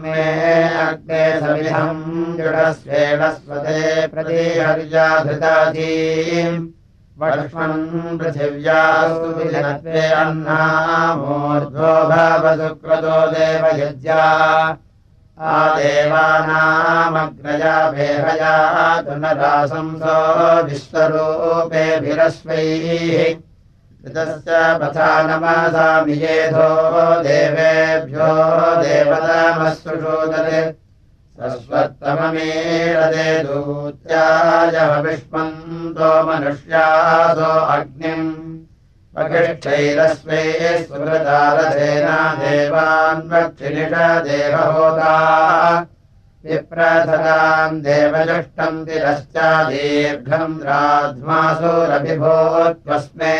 मे अग्ने समिधम् दृढस्वेण स्वते प्रतिहर्याधृताधीम् वक्ष्मन् पृथिव्यासुविधत्वे अन्नामूर्ध्वो भवसुक्रतो देवयज्ञा आदेवानामग्नया भेहया तुनरासंसो विश्वरूपेभिरस्वैः पथा नमसामियेधो देवेभ्यो देवतामस्सुषोदरे सस्वत्तममेरदे दूत्याय विष्मन्तो मनुष्यासो अग्निम् अकृष्टैरस्मै सुहृतारथेना देवान्वक्षिनिष विप्रथताम् देवजुष्टम् तिरश्च दीर्घम् राध्मासुरभिभूत्वस्मे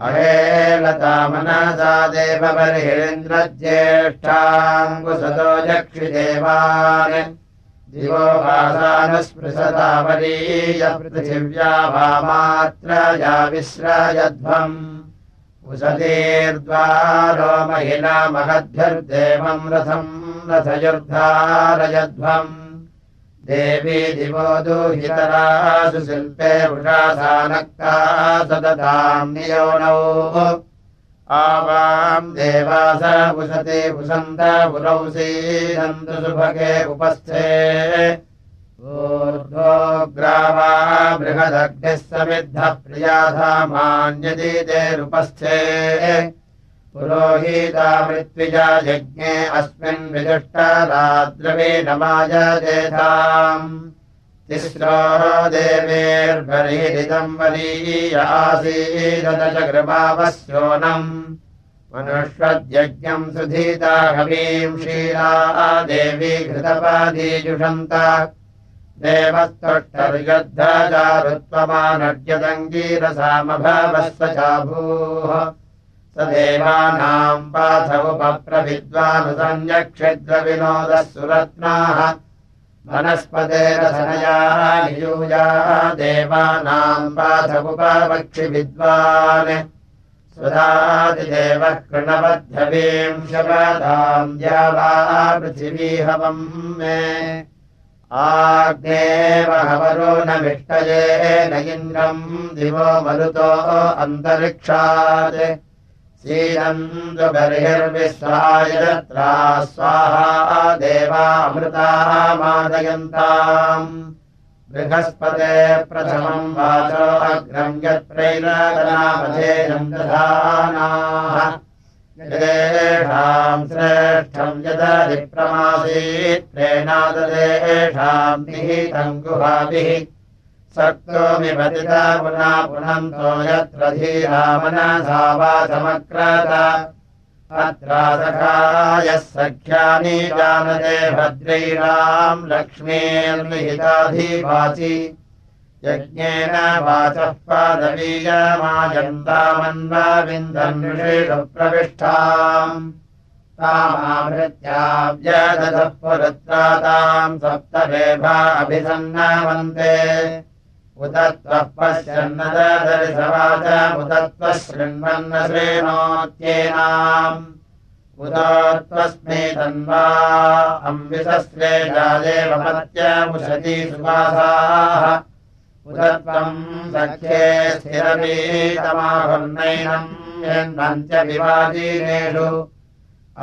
अहेलता मनसा देवबर्हिन्द्रज्येष्ठाङ्गुसतो यक्षिदेवान्। दिवो भासानुस्पृशतावरीय पृथिव्या भामात्रया विश्रयध्वम्। उशतीर्द्वारो महिला महद्भिर्देवम् रथम् रथयुर्धारयध्वम् देवी दिवो दुहितरासु शिल्पे वृषासानक्ता सदताम् नियोनौ आवाम् देवास पुषते पुषन्त पुरौ सीदन्तु सुभगे उपस्थे। ऊर्ध्वोग्रावा बृहदग्निः समिद्धः प्रियाधामान्यदीतेरुपस्थे पुरोहिता मृत्विजा यज्ञे अस्मिन् विदुष्टराद्रवे नमाय जेथाम् तिस्रो देवेर्भरीरिदम् वरीय आसीदत च कृपावस्योनम् मनुष्वद्यज्ञम् सुधीता हवीम् शीला देवी घृतपादीजुषन्त। देवस्तोष्टर्यद्धजारुत्वमानर्यदङ्गीरसामभवस्य चाभूः देवानाम् पाथ उपप्रविद्वानुसन्यक्षिद्रविनोदः सुरत्नाः वनस्पतेरसनयाः नियूया देवानाम् पाथ उपपक्षिविद्वान् सुधादिदेवः कृणबद्धवीम् शपदाम् द्यावा पृथिवीहवम् मे। आग्नेव हवरो न विष्टये न इन्द्रम् दिवो मरुतो अन्तरिक्षात् सीदन्तु बर्हिर्विश्वाय तत्रा स्वाहा देवामृताः मादयन्ताम् बृहस्पते प्रथमम् वाचो अग्रम् यत्रैनागनामधेयम् दधानाः। यदेषाम् श्रेष्ठम् यदधिप्रमासीत् प्रेणाददेषाम् निहितम् गुहाभिः सक्तोमिपतिता पुनः पुनन्तो यत्र धीरामनसा वाचमक्रत अत्रा सखायः सख्यानि जानते भद्रैराम् लक्ष्मीर्निहिताधिवाचि। यज्ञेन वाचः पादवीयमायन्तामन्वाविन्दन्विषेषु प्रविष्टाम् तामाभृत्याव्यदधः पुरत्रा ताम् सप्तरेभा अभिसन्नामन्ते उत त्वः पश्यन्न दर्शवाच उत त्वः शृण्वन्न श्रेणोत्येनाम् उत त्वस्मै तन्वा मत्यमुषति सुवासाः उत त्वम् सख्ये स्थिरवीतमाभन्नैनम् यन्वन्त्यविवादीनेषु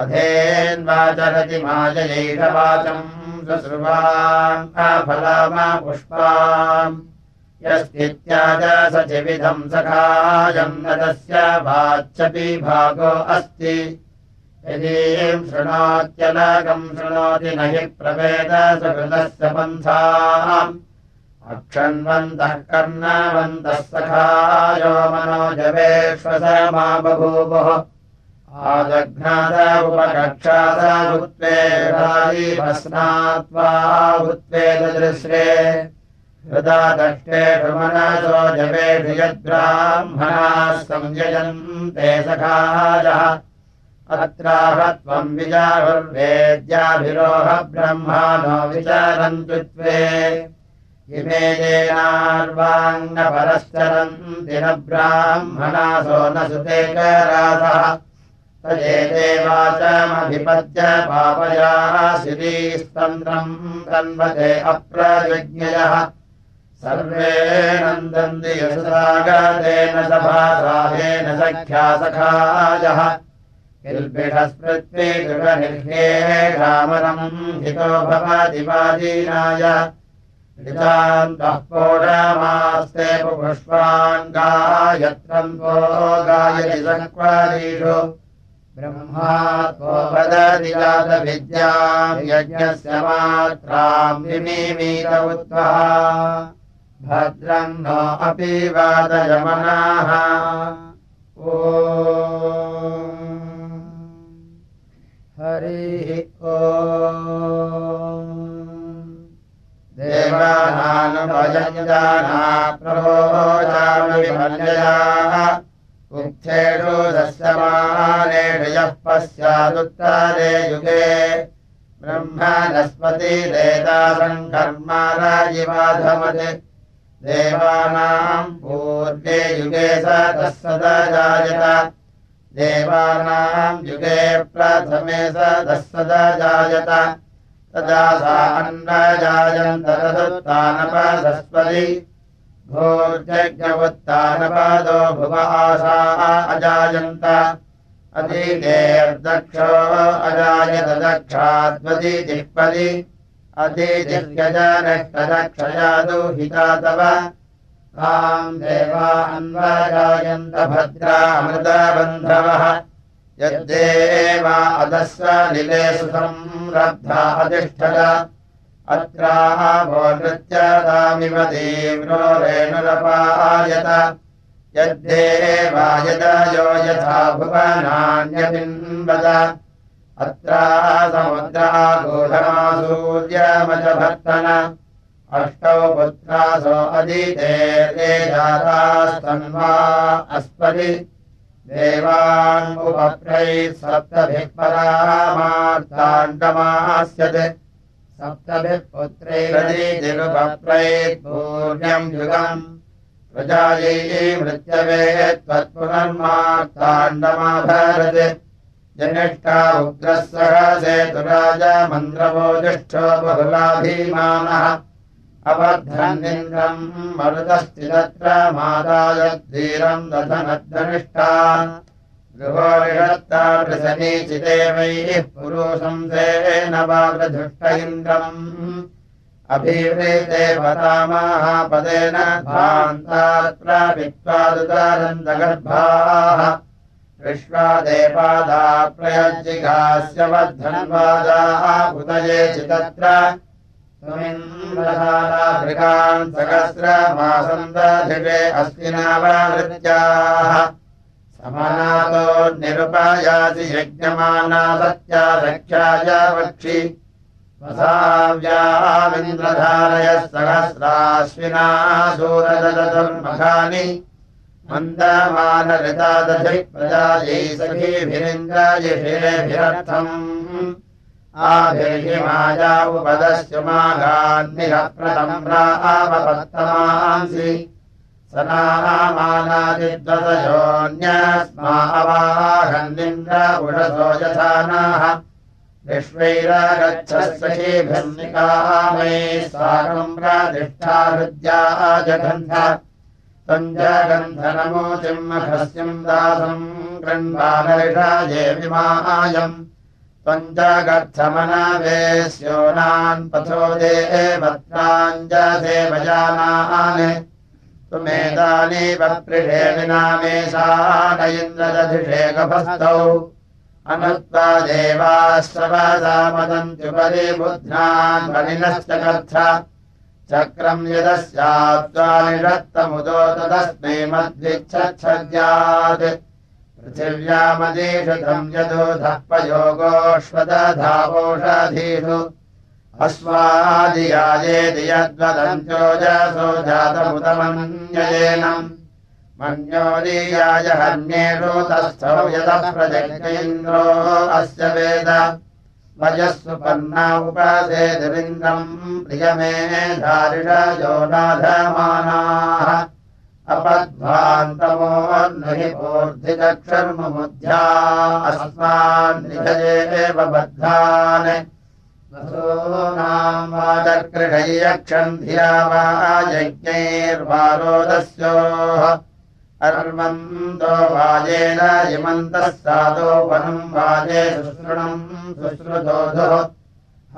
अधेन्वाचरति माजयैषवाचम् सुश्रुवाम् अफलामा पुष्पाम् यस्तित्याज सचिविधम् सखायम् नदस्य वाच्यपि भागो अस्ति। यदीम् शृणोत्यलकम् शृणोति न हि प्रवेद सुकृतस्य पन्थाम्। अक्षण्वन्तः कर्णवन्तः सखायो मनोजवेश्वसमा बभूवुः। आदघ्नाद उपकक्षाद उत्वेदादिभस्नात्वा उत्वेददृश्रे यद्ब्राह्मणाः संयजन्ते सखायः अत्राह त्वम् विजाहुर्वेद्याभिरोह ब्रह्माणो विचारन्तु त्वे। इमे येनार्वाङ्गपरश्चरन्ति न ब्राह्मणासो न सुतेकराधः तजेते वाचमभिपद्य पापयाः शिरीस्तन्त्रम् तन्वते अप्रविज्ञयः सर्वे नन्दन्ति यशसागतेन सभासाहेन सख्या सखायः किल्बिषस्पृथ्वी गृहनिर्हेषामरम् हितो त्वो वदति जातविद्याम् यज्ञस्य मात्राम् विमीमीत उत्तः भद्रम् नो अपि वादयमनाः। ओ। हरिः ओ। देवानानुभयञ्जाना प्रभोजामिमन्ययाः उक्थेषु दस्यमानेषु यः पश्चादुत्तरे युगे। ब्रह्मणस्पति देतासम् कर्माराजिवाधमत् देवानाम् पूर्वे युगे स जायत देवानाम् युगे प्रथमे स जायत तदा सा अन्नजायन्तरदुत्तानपदस्पति भोर्जज्ञवुत्तानपादो भुव आशा अजायन्त। अतिदेर्दक्षो अजायत दक्षाद्वति जिह्पदि अतिजिह्यजनष्टदक्षया दुहिता तव। ताम् देवा अन्वजायन्त भद्रामृतबन्धवः यद्देवा अदस्व निले अधिष्ठत। अत्रावो नृत्यतामिव तीव्रो रेणुरपायत। यद्देवायदयो यथा भुवनान्यबिम्बत अत्रा समुद्रा गूढमासूर्यमजभर्तन अष्टौ पुत्रासो अदिते जातास्तन्वा अस्पदि। देवानुपप्रैः सप्तभिः परामार्ताण्डमास्यत् सप्तभिः पुत्रैरदिरुपप्रैर्पूर्ण्यम् युगम्। प्रजायै मृत्यवे त्वत्पुनर्मार्ताण्डमाभरत् जनिष्ठा उग्रः राजमन्द्रवो जिष्ठो बहुलाभीमानः अवर्धन्निन्द्रम् मरुदस्ति तत्र मातायद्धीरम् दधनद्धनिष्ठा गृहोरिषत्तासनीचिदेवैः पुरुषंसेन वाग्रधुष्ट इन्द्रम्। अभिवृते पदामापदेन भान्तात्र वित्त्वादुदानन्दगर्भाः विश्वादेपादा प्रयज्जिघास्य वर्धन्वादाः उदये चितत्र ृगान् सहस्रमासन्दधिवे अस्मिनावृत्याः समनातो निरुपायासि यज्ञमाना सत्या सख्याय वक्षि। वसाव्यामिन्द्रधारयः सहस्राश्विना सूरदधुर्मघानि मन्दमानऋतादधि प्रजायै सखीभिरिन्द्रायिषेभिरर्थम् आभिर्हिमाया उपदस्युमागान्निरप्रतम्रावपत्तमांसि सनामानादिद्वदयोऽन्यस्मा अवाहन्निन्द्र उषसो साकम् प्रादिष्ठा हृद्या जगन्ध तञ्जगन्धनमोचिम् मखस्यम् दासम् गृह्वानरिषाये विमायम् पञ्चगर्थमनावेश्योनान् पथो देवत्राञ्जसेवजानान् तुमेदानीव पृषे विनामेषा न इन्द्रदधिषेकभस्तौ अनुत्वा देवाश्रवदामदन्त्युपरि बुध्नान् मलिनश्च कर्थ चक्रम् यदस्यात्त्वा निषत्तमुदो तदस्मै मद्विच्छद्यात् पृथिव्यामदीषम् यदोधःपयोगोऽश्वदधावोषधीषु अस्मादियायेति यद्वदन्त्योजसो जातमुदमन्ययेनम्। मन्योदीयाय हन्येषु तस्थौ यतः प्रजज्ञ इन्द्रो अस्य वेद वयः सुपर्णा उपासेतुरिन्द्रम् प्रियमे धारिषयो नाधमानाः। अपध्वान्तमोन्नहि पूर्धिदक्षर्ममुद्ध्या अस्मान् निधयेव बद्धान्। वसूनाम् वादकृषय्यक्षम् धिया वा यज्ञैर्वारोदस्योः अर्वन्तो वाजेन यमन्तः साधो वनम् वाजे शुश्रुणम् शुश्रुतोधो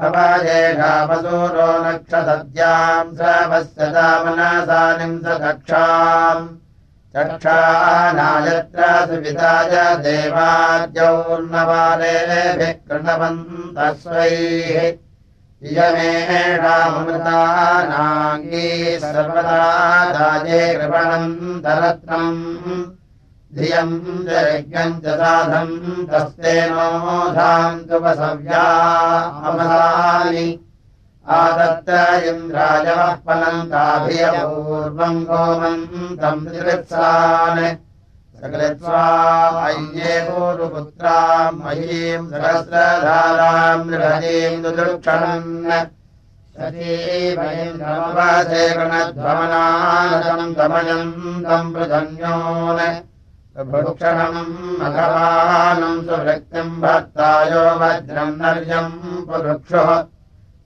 हवाजेषामसूरो नक्षसद्याम् श्रावस्य दामनासानिम् स कक्षाम् चक्षानायत्र सुविदाय देवाद्यौर्नवालेभिः कृणवन्तः स्वैः इयमेषामृतानाङ्गी सर्वदा दाजे कृपणन्तरत्नम् धियम् च यज्ञम् च साधम् तस्तेनोधाम् तुपसव्या अमलानि। आदत्त इन्द्राजवः पनन्ताभियपूर्वम् गोमन्तम् त्रिवत्सान् सकृत्वा अय्ये पृथन्योन् भुक्षणम् मघवानम् सुवृत्तिम् भक्तायो वज्रम् नर्यम् पुरुक्षुः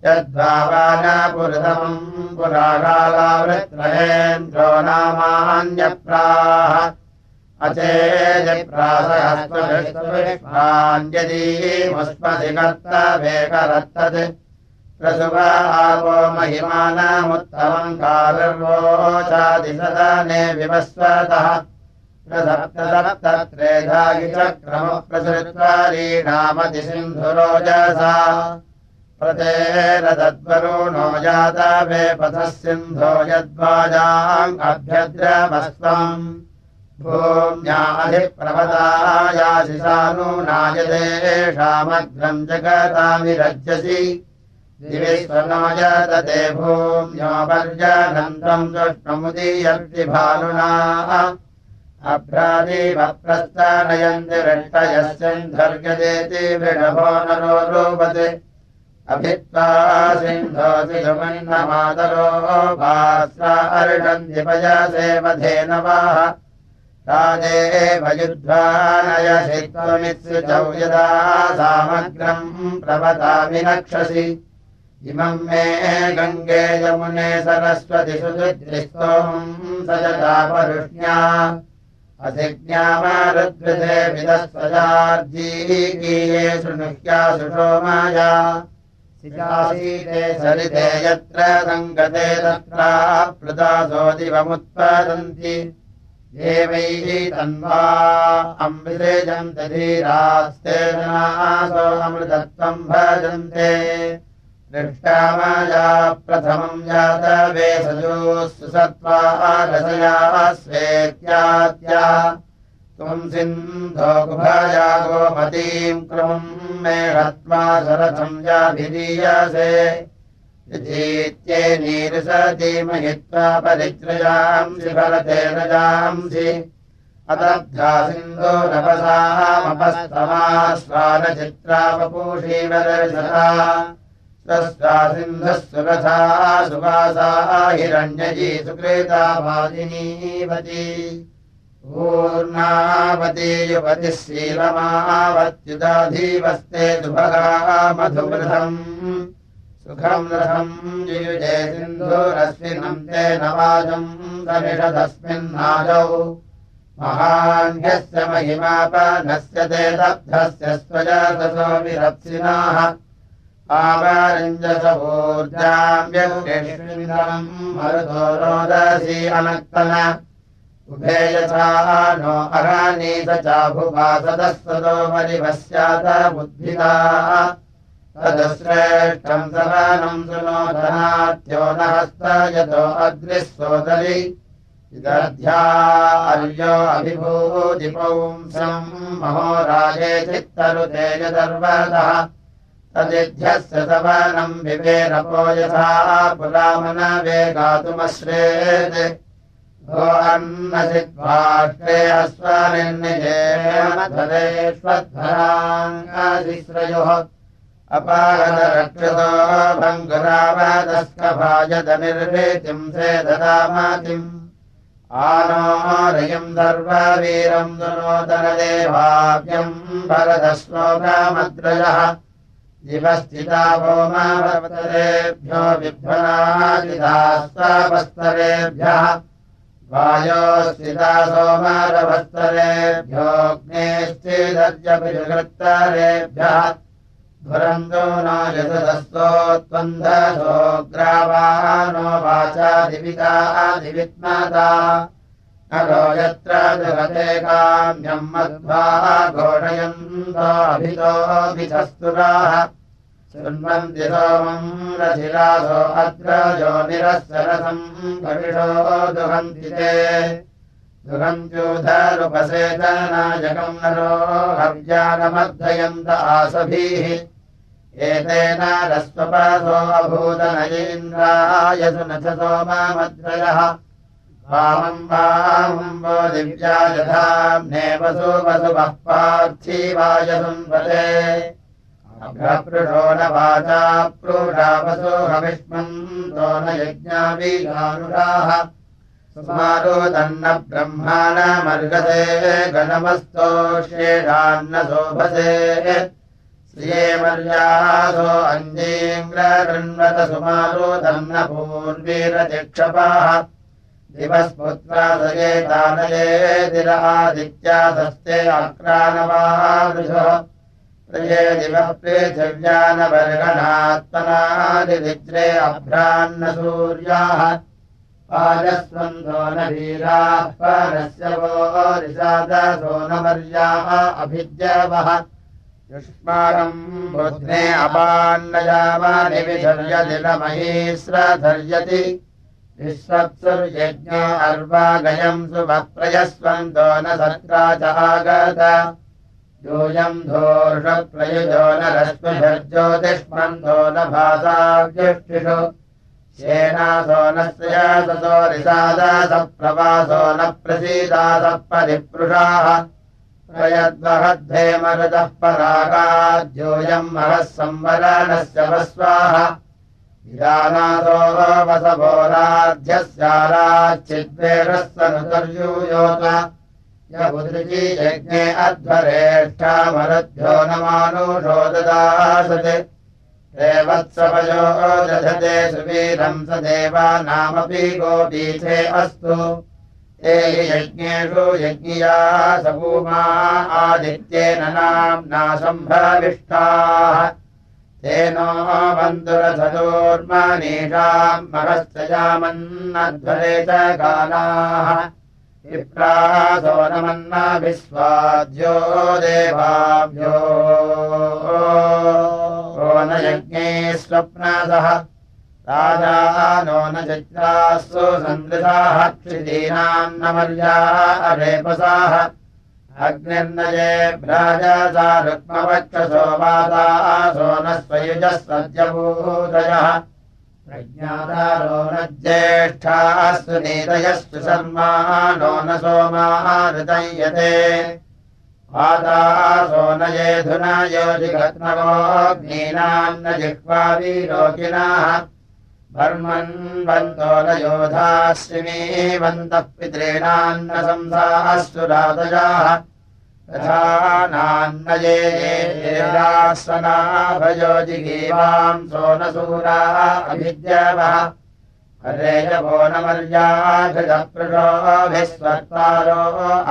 यद्भावानपुरतमम् पुराकालावृत्रहेन्द्रो नामान्यप्राः महिमानमुत्तमम् कालर्वोचादिसदने विवस्वतः। प्रसप्तसप्तत्रेधागिचक्रमप्रसृत्वारीणामति सिन्धुरोजसा प्रतेरदद्वरुणो जाता वे पथः सिन्धो यद्वाजाम् भूम्याधिप्रवदायाशिसानूनायदेषामग्रम् जगतामिरज्यसि दिविश्वनायतते भूम्योपर्जनन्तम् दुष्णमुदीयर्तिभानुना अभ्रादिवप्रस्थानयन्ति रष्टयस्यन्धर्गदेति वृषभो नरो रूपते अभित्वा सिन्धोऽसि सुमन्नमातरो भास्रा अर्षन्ति पयसेवधेनवाः भयुध्वानयसित्वमित्सुचौ यदा सामग्रम् प्रवतामि नक्षसि इमम् मे गङ्गे यमुने सरस्वति सुदृष्टोम् सजतापरुष्ण्या असिज्ञामारुद्विधे विदस्वजार्जीकीये शृणुह्या सुषोमाया सिजासीते सरिते यत्र सङ्गते तत्राप्लुतासोदिवमुत्पादन्ति देवैः तन्वा अमृतेजम् धीरास्ते जनासो अमृतत्वम् भजन्ते। दृष्टामाया प्रथमम् जातवे सजोः सुसत्त्वा रसया स्वेत्यात्या। त्वम् सिन्धो गुभाया गोमतीम् क्रमम् मे हत्वा सरथम् याभिधीयसे यजीत्ये नीरुसतीमहित्वा परित्रयांसि भरतेन जांसि। अदब्धा सिन्धो नपसामपस्तमास्वानचित्रावपूषीवदर्शता स्वस्ता सिन्धः सुरथा सुवासा हिरण्यजी सुकृता वादिनीवती पूर्णावती युवतिः शीलमावत्युदाधीवस्ते दुभगा मधुवृथम् सुखम् रथम् युयुजे सिन्धुरस्मिन् तेन वाजम् समिषदस्मिन्नाजौ महान्यस्य महिमापनस्य ते दब्धस्य स्वजातसो विरप्सिनाः। आवारञ्जसवूर्जाम्यम् मरुतो रोदसी अनक्तन। उभे यथा नो अरानीत चाभुवासदः सदो मरिवस्यात बुद्धिता तदश्रेष्ठम् सवनम् सुनोदनात्यो न हस्त यतो अग्निः सोदरि इदध्या अर्यो अभिभूतिपौंसम् महोराजे चित्तरुते तदिध्यस्य सवनम् विवेरपो यथा पुरामनवे गातुमश्रेत् भो अन्नसिद्वाष्ट्रे अपागतरक्षतो भङ्गुरावदस्कभाजतनिर्वेतिम् से ददामातिम्। आनोरयम् सर्ववीरम् दुनोदनदेवाव्यम् भरतश्लोकामद्रजः दिवस्थिता भोमावतरेभ्यो विभ्रनादिदास्तापस्तरेभ्यः वायोस्थिता सोमारवस्तरेभ्योऽग्नेश्चिदर्जपितृकृत्तरेभ्यः धुरन्दो न यतदस्तोत्वन्दसो ग्रावानो वाचादिवितादिवित्मता अगो यत्र जगते काम्यम् मध्वा घोषयन्तोऽभितोऽभिधस्तुराः शृण्वन्ति सोमम् रथिरासो अग्रजो निरसरसम् कविषो दुहन्ति ते। दुहन्त्यूधरुपसेतनायकम् नरो हव्यानमर्धयन्त आसभिः एतेन रस्वपासो अभूतनयेन्द्राय सुनथ सोमामद्रयः वामम् वामम् वो दिव्या यथाम्ने वसु वसुवः अभ्रपृषो न वाचा प्रूढावसो हविष्मन्तो न यज्ञाभिगानुराः सुमारोदन्न ब्रह्माणमर्गते गणमस्तोष्येषान्न शोभसे श्रिये मर्यासो अञ्जीङ्ग्रकृण्वत सुमारोदन्न पूर्वीरतिक्षपाः दिवस्पुत्रादयेतानयेतिरादित्यासस्ते आक्रानवादृशः प्रिये दिवः पृथिव्यानवर्गणात्मनादिद्रे अभ्रान्नसूर्याः पाजस्वन्तो न वीराः परस्य वो रिसादसो न मर्याः अभिद्यवः अपान्नयामानि विधर्यदिलमहीश्रधर्यति विश्वत्सुर्यज्ञो अर्वागयम् सुभप्रयस्वन्तो न सर्गा च आगत योऽयम् धोर्षप्रयुजो न रश्मिभर्ज्योतिष्मन्तो न भासाव्युष्टिषु येनासो न श्रयासो रिसादासप्रवासो न प्रसीदासः परिपृषाः मरुतः परागाद्योऽयम् महः संवरणस्य वस्वाः। विदानादो वसभोराध्यस्याराच्चिद्वेषस्वनुतर्यूयोत यबुदृजी यज्ञे अध्वरेष्ठामरुद्भ्यो न मानुषो ददासते। देवत्सवयो दधते सुवीरम् स देवानामपि गोपीठे अस्तु ते यज्ञेषु यज्ञिया सभूमा आदित्येन नाम्ना सम्भविष्टाः। तेनो बन्धुरथदोर्मनीषाम् महस्तयामन्नध्वरे च गानाः। विप्रासो नमन्न विश्वाद्यो देवाभ्यो। न यज्ञे स्वप्नसः नो न चित्रासु सन्दृशाः क्षितीनाम् न मर्या अरेपसाः अग्निर्नये भ्राजसा रुक्मवक्षसो वादासो न स्वयुजः सद्यभूतयः प्रज्ञातारो न ज्येष्ठास्तु नीतयस्तु शर्मा नो न सोमाः ऋतयते न येधुना योजिघत्नवोऽग्नीनान्न जिह्वावीरोकिनाः धर्मन्वन्तो न योधाश्रिमीवन्तः पितॄणान्न संसास्तु रातजाः तथा नान्नयेरास्वनाभयोजिगीवाम् सोनसूरा अभिद्यवः हरेयवो न मर्याघृतपृषोभिस्वर्तारो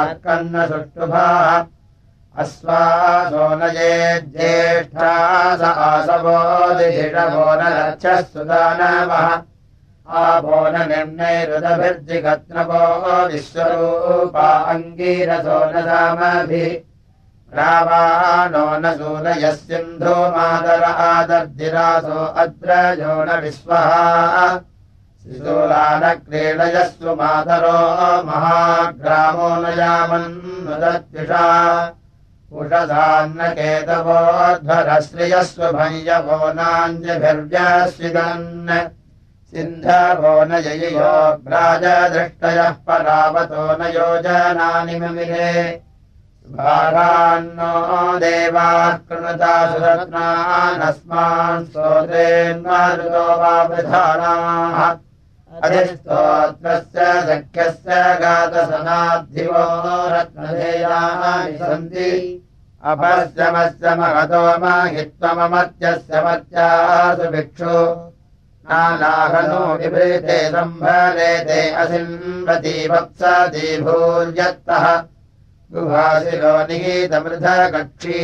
अर्कन्न सुष्टुभाः अस्वासो न ये ज्येष्ठा स आसवो दिषवो न रक्षः सुदानवः आभो न निर्णयरुदभिर्जिगत्नवो विश्वरूपा अङ्गीरसो न न सूनयः सिन्धो मादर आदर्जिरासो अद्रजो न विश्वः। शिशूलानक्रीडयस्व मातरो महाग्रामो न यामन्नुदद्विषा उषधान्नकेतवोध्वरश्रियस्व भञ्जवो नाञ्जभिर्व्यस्विदन् सिन्धवो न ययो भ्राजदृष्टयः परावतो न योजनानि ममिरे। भारान्नो देवाः कृणता सुरत्नानस्मान् स्तोत्रेन्मारुतो वा प्रधानाः अधिस्तोत्रस्य सख्यस्य गातसनाद्धिवो रत्नधेयानि सन्ति अपश्यमस्य महतो महित्वममत्यस्य मत्यासु भिक्षु। नानाहनो विभृते सम्भरेते वत्सति भूर्यत्तः गुहाशिरो निगीतमृधकक्षी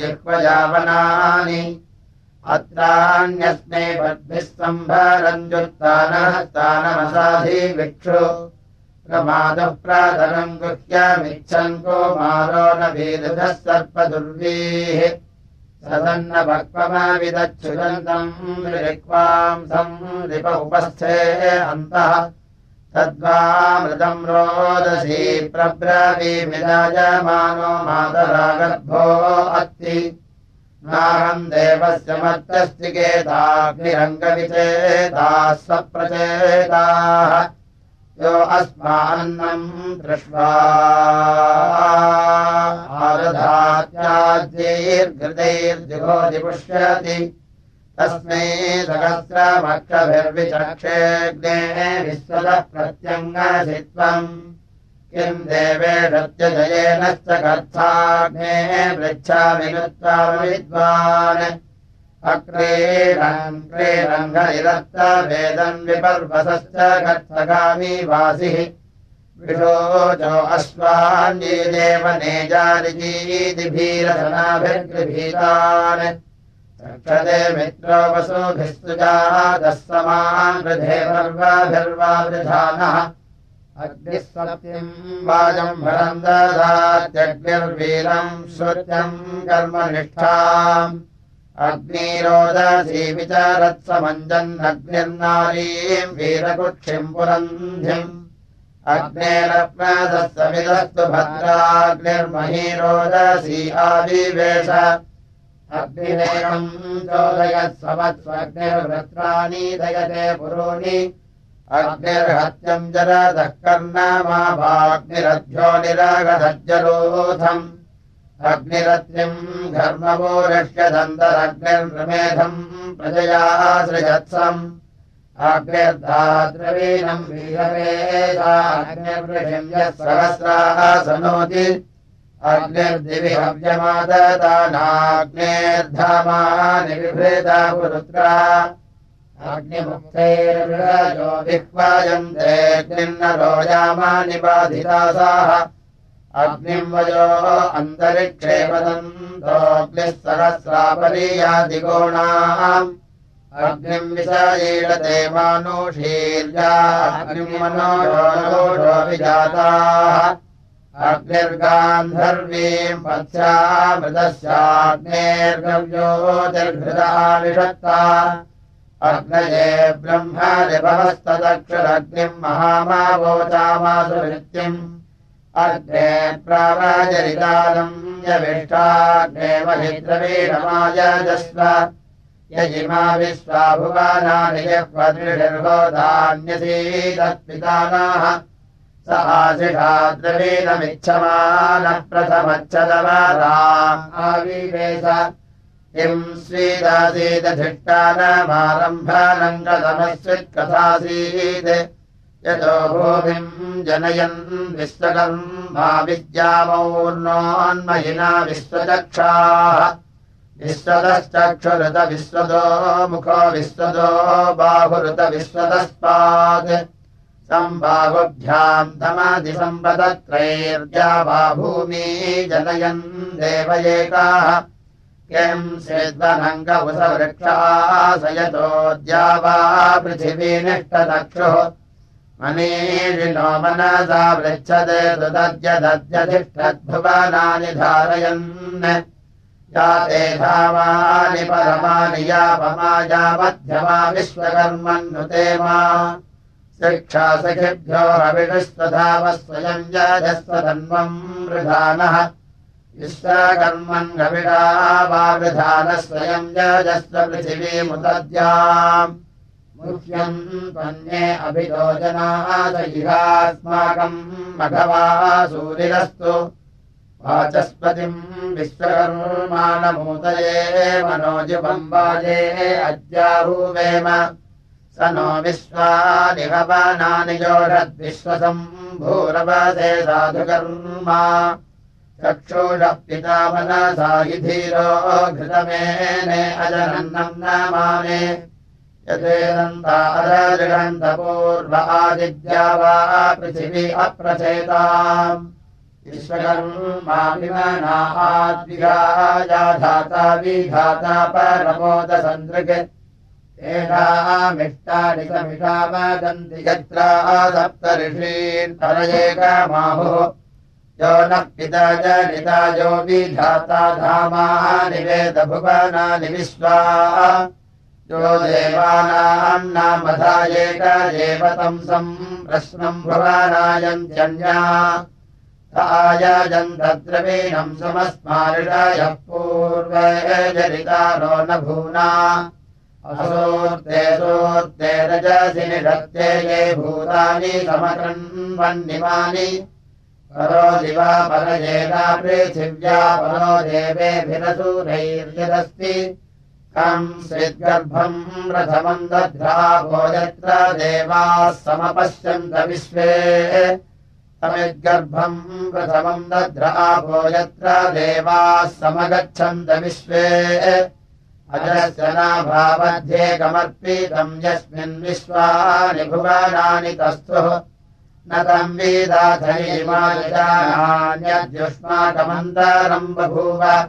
जिह्वजावनानि। अत्रान्यस्मै पद्भिः सम्भरञ्जुत्तानः स्थानमसाधिभिक्षु प्रमादः प्रातरम् गुह्यमिच्छन् कुमारो न वीरुधः सर्पदुर्वीः। सदन्नभक्वमविदच्छुदन्तम् ऋक्वांसम् रिप उपस्थे अन्तः। तद्वामृतम् रोदसी प्रब्रवीमिराजमानो मातरागर्भो अस्ति नाहम् देवस्य मत्तस्तिकेताग्निरङ्गविचेताः सप्रचेताः यो अस्मान्नम् दृष्ट्वा आदधात्याद्यैर्घृतैर्जुगोदिपुष्यति तस्मै सहस्रमक्षभिर्विचक्षेऽग्ने विश्वतः प्रत्यङ्गसित्वम् किम् देवेशत्यजयेनश्च कर्थाग्ने पृच्छामि कृत्वा विद्वान् अक्रीरम् क्रीरङ्गनिरत्तभेदम् विपर्वसश्च कर्थगामी वासिः। विशोचो अश्वान्येदेव नेजारिजीतिभीरसनाभिर्गृभीतान् रक्षते मित्रो वसुभिस्तुजादः समान् वृधे पर्वाभिर्वावृधानः अग्निः सत्यम् वाजम् भरम् ददात्यग्निर्वीरम् श्रुत्यम् कर्मनिष्ठाम् अग्निरोदसी विचारत्समञ्जन्नग्निर्नारीम् वीरकुक्षिम् पुरन्ध्यम् अग्नेरप्रादस्तमिदस्तु भद्राग्निर्महीरोदसी आविवेश। चोदयत्सवत्स्वग्निर्वृत्राणि दयते पुरोणि। अग्निर्हत्यम् जरदः कर्णमा वाग्निरध्यो घर्मवो रक्ष्यदन्तरग्निर्मेधम् प्रजया वीरवेदाग्निर्वृषिम् यः सहस्राः सनोति। हव्यमाददानाग्नेर्धामानि विभृता पुरुत्रा। अग्निमुक्तैर्विरजो विह्वायन्तेऽग्निर्नरो यामानि बाधितासाः अग्निम् वयो अन्तरिक्षे वदन्तोऽग्निः सहस्रापरीयादिगोणाम् अग्निम् विषयीलते मानुषीर्याग्निम् मनोरोषोऽपि जाताः अग्निर्गान्धर्वीम् पथ्यामृतस्याग्नेर्गव्योतिर्घृतानिषत्ता अग्नये ब्रह्मनिभवस्तदक्षरग्निम् महामावोचामासु नित्यम् प्रावाजरितालम् यविष्टाग्ने महिद्रवीणमायजस्व यजिमा विश्वा यह्वदृढर्होधान्यसीदत्पितानाः स किम् स्वीदासीदधिष्ठानमारम्भानङ्गतमस्वित्कथासीत् यतो भूमिम् जनयन् विश्वकम् मा विद्यामौर्णोन्महिना विश्वचक्षाः विश्वतश्चक्षुरुत विश्वतो मुखो विश्वतो बाहुरुत विश्वतस्मात् सम्बाहुभ्याम् तमादिसम्पदत्रैर्या वा भूमी जनयन् देवयेकाः किम् सेद्वनङ्गवृक्षासयतोद्या वा पृथिवीनिष्टदक्षुः मनीषिणो मनसा पृच्छते सुदद्यदद्यधिष्ठद्भुवनानि धारयन्। याते धामानि परमानि यापमायामध्यमा विश्वकर्मन्नुते मा। शिक्षासखिभ्यो हविषस्वधावः स्वयम् यजस्वधन्वम् वृधानः। विश्वकर्मन् हविषा वा वृधानः स्वयम् यजस्व पृथिवीमुदद्याम् मुह्यम् त्वन्ये अभियोजनादयिहास्माकम् मघवा सूरिरस्तु वाचस्पतिम् विश्वकर्माणमूतये मनोजुबम्बाजे अद्याहूवेम स नो विश्वानिहवनानि जोषद्विश्वसम्भूरवसे साधुकर्मा। चक्षुषः पिता मनसाहि धीरो घृतमेने अजनन्नम् न माने यथेदन्तादृगन्तपूर्व आदिद्या वा पृथिवी अप्रचेताम् धाता परमोदसन्दृक् एषामिष्टानि समिषा वदन्ति यत्र सप्तऋषीन् परयेकमाहुः। यो नः पिता जनिता यो विधाता धामानि वेदभुवनानि विश्वा यो देवानाम् नामधा एक एव तंसम् प्रश्नम् भुवनायन्त्यन्या आयजन्तद्रवीणम् समस्मारिषयः पूर्वे जनितारो न भूना। असोर्ते सोर्ते रजसि निषत्ते ये भूतानि समकृन्वन्निमानि परो दिवा परजेना पृथिव्या परो देवेभिरसूरैर्यदस्ति स्विद्गर्भम् रथमम् दध्राभो यत्र देवाः समपश्यन्त विश्वे। तमिद्गर्भम् प्रथमम् दध्राभो यत्र देवाः समगच्छन्त विश्वे। अजस्य नाभावध्येकमर्पितम् यस्मिन् विश्वानि भुवनानि तस्तुः। न तम् वेदाथैमानिजानान्यद्युष्माकमन्तरम् बभूव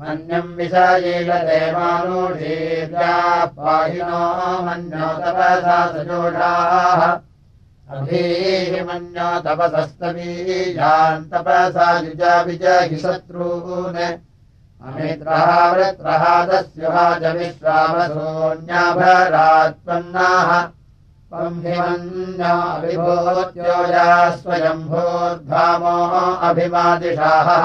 मन्यम् विषयीलदेवानुषीर्या पाहिनो मन्यो तपसा सजोषाः अभीः मन्यो तपसस्तवीयान् तपसा युजा विजहि शत्रून्। अमित्रः वृत्रः दस्युहाज विश्वामसोऽन्याभरात्पन्नाः। विभूत्योजा स्वयम्भूर्धामो अभिमादिशाः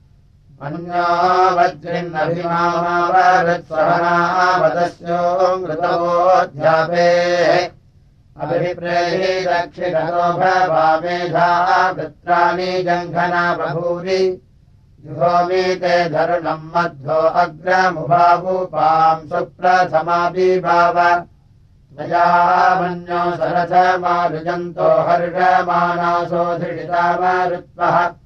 अन्यो वज्रिन्नभिमावृत्सहनावदस्यो मृतवोऽध्यापे अभिप्रेहि वृत्राणि जङ्घना बभूरि जुहोमि ते धरुणम् मध्वो अग्रमुभावुपाम् सुप्रथमाभिभाव मन्यो सरथमारुजन्तो हर्षमानासोऽधिषितामरुत्वः यज्ञेषवायुधा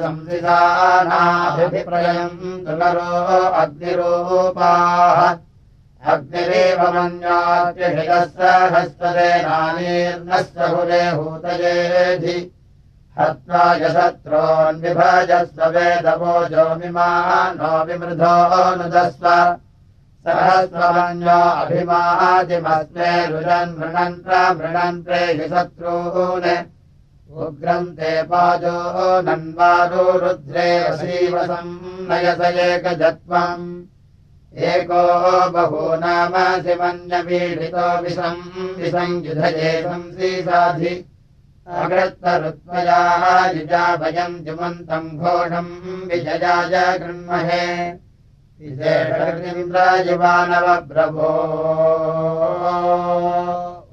संसिधानाभिप्रयम् तुलरो अग्निरूपाः अग्निरेव मन्यात्यषितः हस्तदेनानीर्नस्य हुरे हूतयेधि हत्वा यशत्रोन्विभजस्व वेदवो जोमिमानो विमृधोऽनुदस्व सहस्रमन्यो अभिमादिमस्मे रुजन् मृणन्त्र मृणन्त्रे हि शत्रून् ते पाजो नन्वारो रुद्रे वसीवसम् नयस एकजत्वम् एको बहु नाम शिवन्यपीडितो विषम् विसङ्युधये संसीसाधि। अगृत्तरुत्वयाः युजा भयम् जुमन्तम् घोषम् विजयाय गृह्महे विशेषकृतिन्द्रायुवानवप्रभो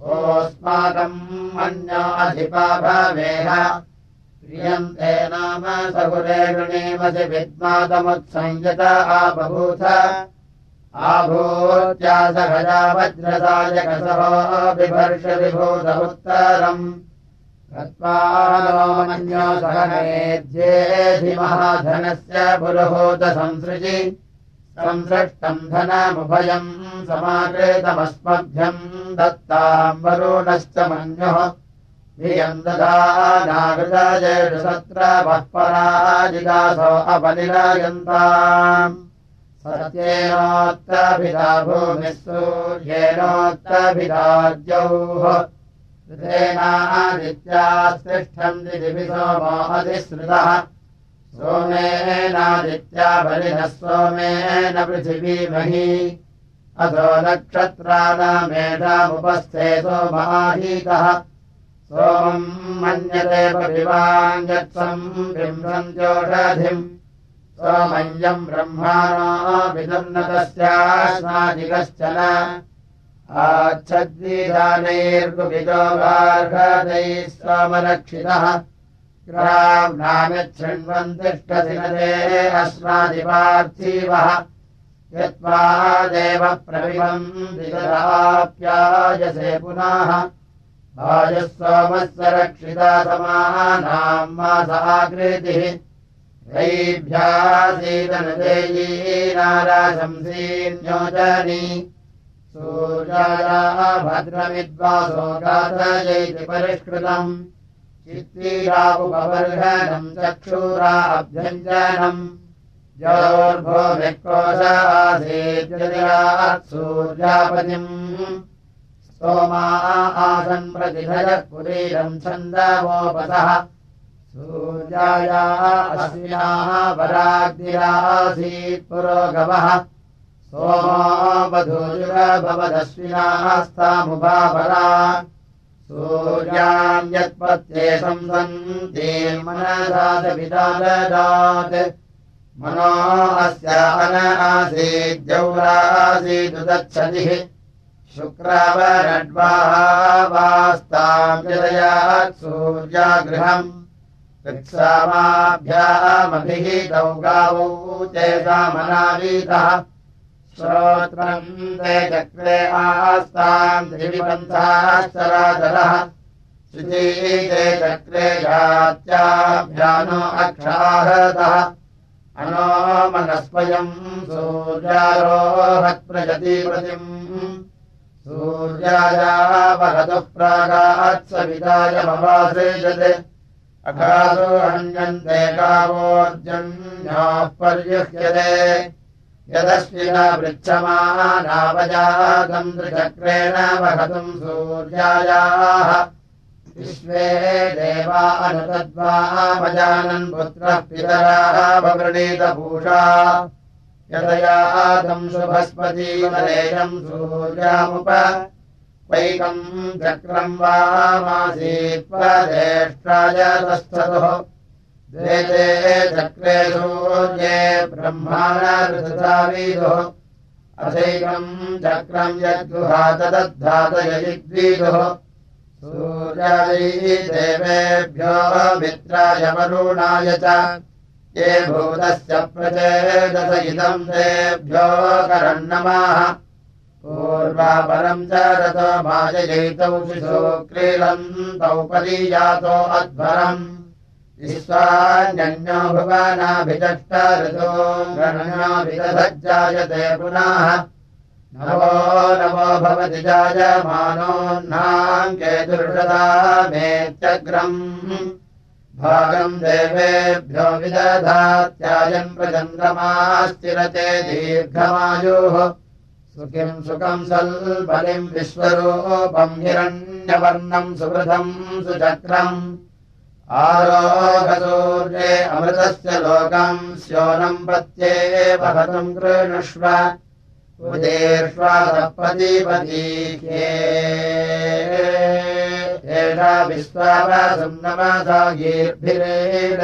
ओस्माकम् अन्यो अधिपा भवेह प्रियन्ते नाम सहुरे गृणीमसि विद्मातमुत्संयत आबभूथ। आभूत्या सहजा वज्रदायकसहो बिभर्ष विभूत उत्तरम् ेध्येधिमहाधनस्य पुरुहूतसंसृजि। संसृष्टम् धनमुभयम् समाकृतमस्मभ्यम् दत्ताम् वरुणश्च मन्युः। धियम् ददानागृतजेषु सत्र पराजिदासो अपनिरायन्ताम् सत्येनोत्तभिधा भूमिः ृतेनादित्यास्तिष्ठन्ति दिवि सोमो अधिसृतः सोमेनादित्या बलिनः सोमेन पृथिवीमही अथो नक्षत्राणामेधामुपस्थे सोमाहीतः सोमम् मन्यते परिवाञ्जत्सम् बिम्बन्त्योषधिम् सोमय्यम् ब्रह्माणो विदुन्नतस्यास्मादिकश्चन आच्छद्विधानैर्गुविदो गार्हदैः सोमरक्षितः। ग्राम्नामिच्छृण्वन्तिष्ठसिनदे अस्मादिपार्थीवः दिगदाप्यायसे पुनः आयः सोमस्य रक्षिता समानाम् मासाकृतिः रैभ्यासीदनुदेयी नाराशंसीन्योजनी सूर्याया भद्रमिद्वासो गाथयैति परिष्कृतम्। चित्तीरापुपवर्धनम् चक्षुरा सूर्यापतिम् सोमा आसन् प्रतिधयः पुरीरम् छन्दवोपसः सूर्याया अस्मिनाः पराग्निरासीत् पुरोगवः सोमोऽवधूयुरभवदश्विनास्तामुपापरा सूर्यान्यत्पत्ये संसन्ति मनसादपिता ददात् मनो अस्य अन आसीद्यौरासीदुदच्छतिः शुक्रवरड्वास्ताम् विदयात् सूर्यागृहम्। कृत्सामाभ्यामभिहितौ गावौ चेतामनावीतः श्रोत्रम् ते चक्रे आस्ताम् त्रिविपन्थाश्चराचरः। शुचीते चक्रे जात्याभ्यानो अक्षाहतः अनो मनस्वयम् सूर्यारोहत्प्रजतीपतिम् सूर्यायावहतुः प्रागात्सवितायमवासृजते अघासो हन्यन्ते कावोर्जन्योः पर्युह्यते यदश्विना पृच्छमानावजातम् त्रिचक्रेण वहतुम् सूर्यायाः विश्वे देवा अनुतद्वामजानन् पुत्रः पितराः यदयातम् शुभस्पतीमलेयम् सूर्यामुप। वैकम् चक्रम् वामासीत्त्वज्येष्ठाय तस्थतुः द्वे चक्रे सूर्ये ब्रह्माणऋतुधावीदुः अथैकम् चक्रम् यद्गुहातदद्धातयजिद्वीदुः सूर्यायै देवेभ्यो मित्राय वरुणाय च। ये भूतस्य प्रचेदस इदम् तेभ्यो करन्नमाः। पूर्वापरम् च रतो माजयितौ शिशो क्रीडन्तौ परीयातो अध्वरम्। विश्वान्यो गणनाभिदधज्जायते पुनः नवो नवो भवति जायमानोऽह्नाम् केतुर्षदा मेत्यग्रम् भागम् देवेभ्यो विदधात्यायम् प्रचन्द्रमाश्चिरते दीर्घमायुः। सुखिम् सुखम् सल्बलिम् विश्वरूपम् हिरण्यवर्णम् सुवृधम् सुचक्रम्। आरोहसूर्ये अमृतस्य लोकम् स्योनम् पत्ये वहतुम् कृणुष्व एषा विश्वासम् नमसा गीर्भिरेण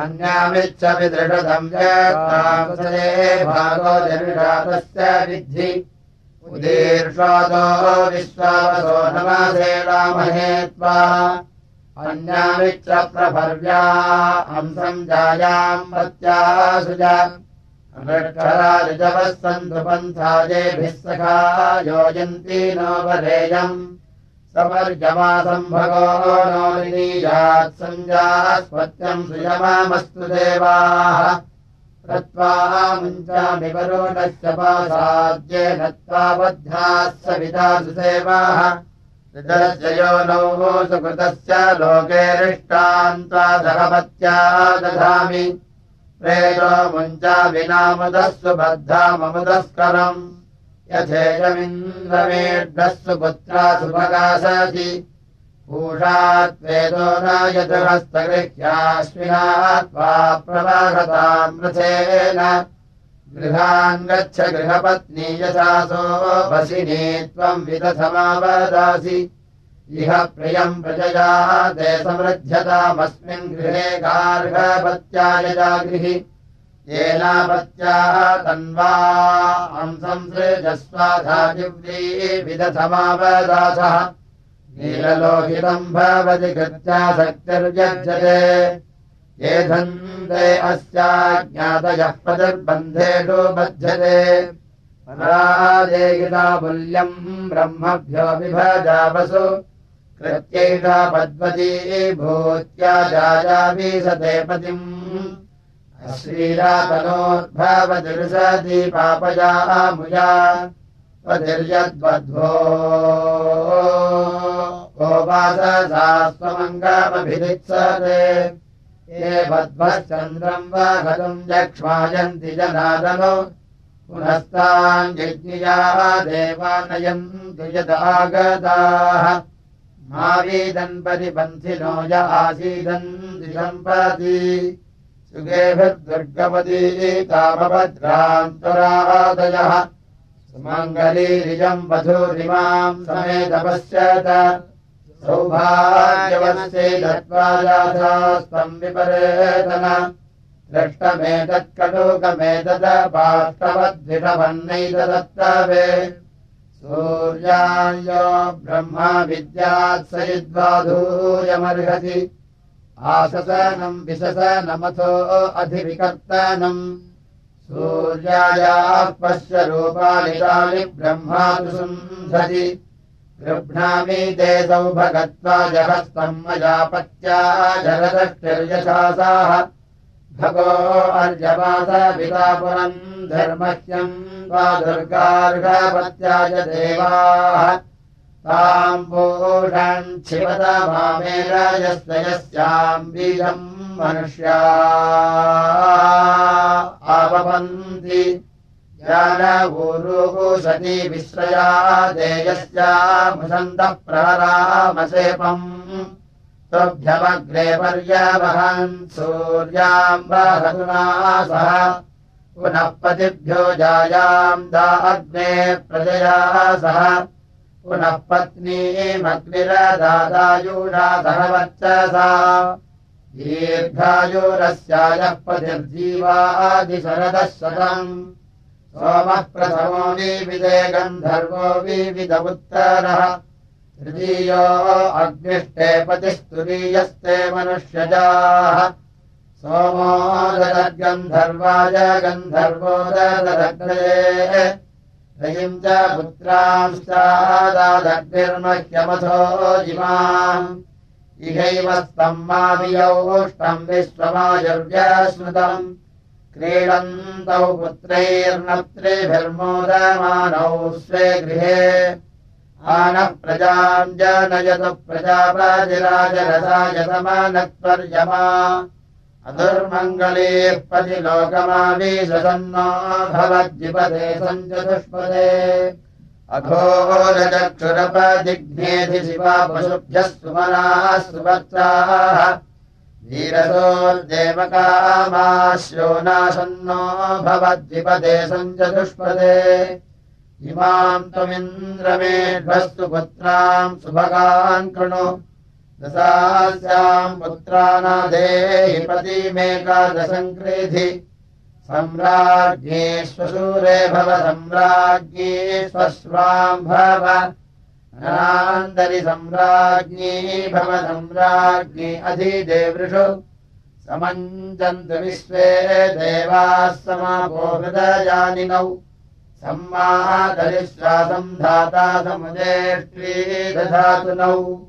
अन्यामिच्छपि दृढतम् जये भागो जनिषातस्य विद्धि। उदीर्ष्वादो विश्वासो नमसेलामहे त्वा। अन्यामित्रप्रभर्व्या हंसम् जायाम् प्रत्यासुज पन्थाजेभिः सखा योजन्ती नो वरेयम् समर्जमासम्भगो नो निनीयात् सञ्जास्पत्यम् सुयमामस्तु देवाः। कृत्वा मुञ्चामि वरुणस्य पासाद्ये नत्वा बद्ध्याः सविता सुसेवाः ऋतस्य नौ सुकृतस्य लोकेरिष्टान्त्वा सहपत्या दधामि प्रेतो मुञ्चाविनामुदः सुबद्धाममुदस्करम् यथेजमिन्द्रमेढः सुपुत्रा सुपकाशति पूषात्वेदो न यतुहस्तगृह्याश्विनात्वा प्रवाहताम् रथेन गृहान् गच्छ गृहपत्नी यथासो वसिनी त्वम् विदथमावदासि इह प्रियम् प्रजया ते समृध्यतामस्मिन् गृहे गार्हपत्याय जागृहि। येनापत्याः तन्वा अंसंसृजस्वाधाजिव्री विदथमावदासः नीललोहितम् भवति कृत्या शक्तिर्यज्यते। धन्ते अस्याज्ञातयः प्रतिर्बन्धेषु बध्यते पुल्यम् ब्रह्मभ्यो विभजावसु कृत्यैषा पद्वती भूत्या जाजावीसते पतिम्। श्रीरातनोद्भवतिर्सति पापयामुया त्वतिर्यद्वध्वो गोपासशास्त्वमङ्गमभिलित्सते ये बद्ध्वश्चन्द्रम् वा खलुम् जक्ष्मायन्ति जनादनो। पुनस्ताम् यज्ञिया देवानयन्तु यदागताः य आसीदन्ति सम्पति सुगेभिर्दुर्गपदी तामभद्रान्तरादयः सुमङ्गलीरिजम् वधूरिमाम् दत्त्वाजाथास्तम् विपरेतन। द्रष्टमेतत्कटुकमेतदपाष्टवद्विषवन्नैतदत्तवे सूर्यायो ब्रह्मा विद्यात् सयिद्वाधूयमर्हति आससनम् विशसनमथो अधिविकर्तनम् सूर्यायाः पश्य रूपाणि तानि ब्रह्मा तु सुन्धति। गृह्णामि ते सौभगत्वा जहस्तम् मयापत्या जलदष्टिर्यशासाः भगो अर्जवासपिता पुरम् धर्मह्यम् वा दुर्गार्घपत्याय देवाः। ताम् पूषन् क्षिपत मामेरयस्य यस्याम् बीजम् मनुष्या। आपपन्ति जानवूरुः सती विश्रया देयस्यामुसन्तः प्रहरामसेपम् तुभ्यमग्रे पर्यवहन् सूर्याम् बहतुना सह पुनः पतिभ्यो जायाम् दा अग्ने प्रजया सह। पुनः पत्नीमग्निरदादायूषा सह वर्चसा दीर्घायुरस्यायः पतिर्जीवादिशरदः शतम्। सोमः प्रथमो विविदे गन्धर्वो विविध उत्तरः तृतीयो अग्निष्टे पतिस्तुरीयस्ते मनुष्यजाः सोमो ददद्गन्धर्वाय गन्धर्वो ददग्नये रयिम् च पुत्रांश्चादादग्निर्मह्यमथो जिमाम्। इहैव स्तम् मावियौष्टम् विश्वमायुर्व्यस्मृतम्। क्रीडन्तौ पुत्रैर्नत्रिभिर्मोदमानौ स्वे गृहे। आनः प्रजाम् जनयतु प्रजापादिराजरसायतमानत्वर्यमा अधुर्मङ्गलीः पतिलोकमावीशन्नो भवद्विपदे सञ्चतुष्पदे। अघोरचक्षुरपदिघ्नेधि शिवा पशुभ्यः सुमनाः सुभत्राः वीरसोर्देवकामाश्यो नाशन्नो भवद्विपदे सञ्चतुष्पदे। इमाम् त्वमिन्द्रमेढ्वस्तु पुत्राम् सुभगान् कृणु दशास्याम् पुत्रानादेहि पतिमेकादशङ्क्रीधि। सम्राज्ञे स्वसूरे भव सम्राज्ञी स्वस्वाम् भव अनान्दरि सम्राज्ञी भव सम्राज्ञी अधिदेवृषु। समञ्जन्तु विश्वे देवाः समापो हृदयानिनौ सम्मादरिश्वासम् धाता समुदेष्ट्री दधातु नौ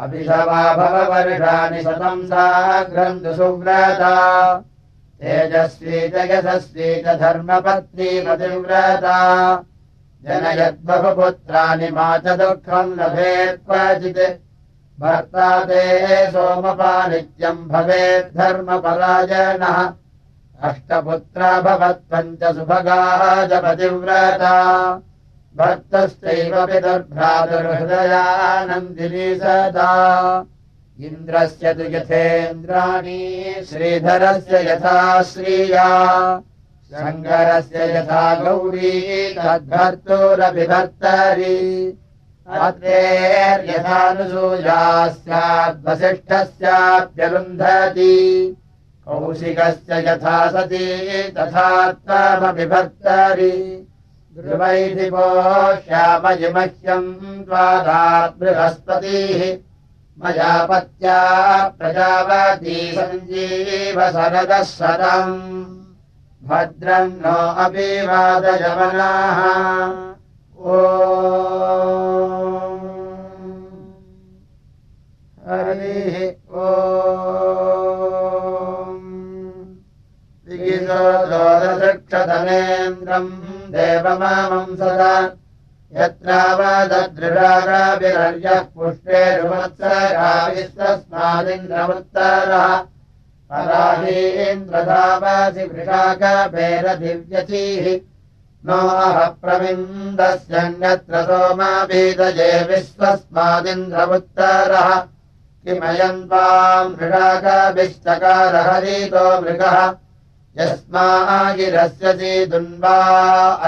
अभिषवा भववर्षाणि शतम् सा ग्रन्थु सुव्रता। तेजस्वी जगसस्वी च धर्मपत्नी पतिव्रता जनयद्बहुपुत्राणि मा च दुःखम् लभेत् क्वचित्। भर्ता ते सोमपा नित्यम् भवेत् धर्मपरायणः। अष्टपुत्रा भवत्पञ्च सुभगाः च पतिव्रता भक्तश्चैव पितुर्भ्रातुर्हृदयानन्दिनी सदा। इन्द्रस्य तु यथेन्द्राणि श्रीधरस्य यथा श्रिया। शङ्करस्य यथा गौरी तद्भर्तुरभिभर्तरि। अत्रेर्यथानुसूया स्याद्वसिष्ठस्याप्यरुन्धति कौशिकस्य यथा सती तथा त्वमभिभर्तरि ध्रुवैधिपो श्यामयिमह्यम् त्वादात् बृहस्पतिः मया पत्या प्रजावती सञ्जीव शरदः शतम् भद्रम् नो अपि वादयवनाः ओ। हरिः ओ क्षतनेन्द्रम् देवमामम् सदा। यत्रावदृढागाभिरर्यः पुष्पेरुवत्सराविस्तस्मादिन्द्रमुत्तरः पराहीन्द्रधावासि वृषाकभेरदिव्यसीः नोह प्रविन्दस्यन्यत्र सोमाभीदये विश्वस्मादिन्द्रमुत्तरः। किमयम् त्वाम् मृषाकभिश्चकारहरीतो मृगः यस्मागिरस्य सीदुन्वा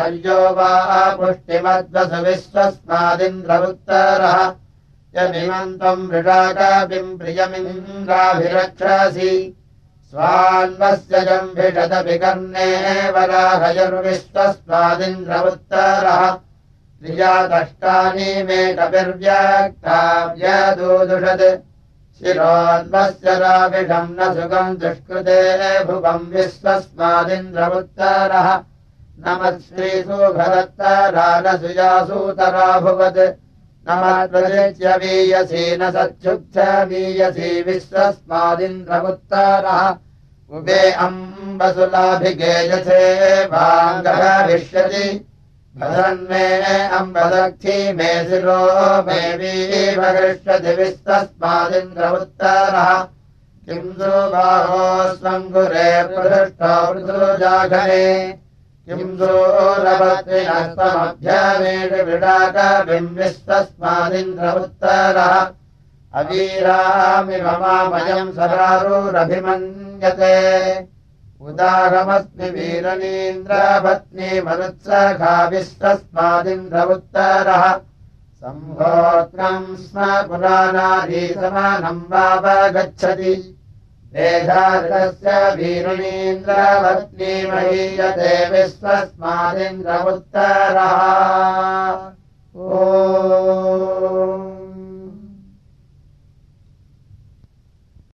अर्यो वा पुष्टिमद्वसु विश्वस्मादिन्द्रमुत्तरः यमिमम् त्वम् प्रियमिन्द्राभिरक्षसि। स्वान्वस्य जम्भिषदपि कर्णे वराहयर्विश्वस्मादिन्द्रमुत्तरः। प्रियादष्टानि मे कपिर्व्यक्ताव्यदूदुषत् शिरोन्वस्य राभिषम् न सुखम् दुष्कृते भुवम् विश्वस्मादिन्द्रमुत्तरः। नमश्रीसुभदत्तरानसुयासूतराभुवत् नमद्वृत्य वीयसी न सच्छुक्ष वीयसी विश्वस्मादिन्द्रमुत्तरः। उभे अम्बसुलाभिगेयसे भाङ्गविष्यति अम्बदक्षी मे शिरो मे वीभगृष्यति विस्तस्मादिन्द्रमुत्तरः। किम् सुबाहो स्वङ्गुरे पृष्ठो पृथुजाघने किम् सोरवत्रिनस्तमभ्यमेषु विस्तस्मादिन्द्रमुत्तरः। अवीरामि ममामयम् सरारुरभिमन्यते उदाहमस्मि वीरनीन्द्रपत्नी मनुत्सखा विश्वस्मादिन्द्रमुत्तरः सम्भोत्रम् स्म पुराणादीसमानम् वावगच्छति। वेधातस्य वीरुणीन्द्रपत्नी महीयते विश्वस्मादिन्द्रमुत्तरः ओ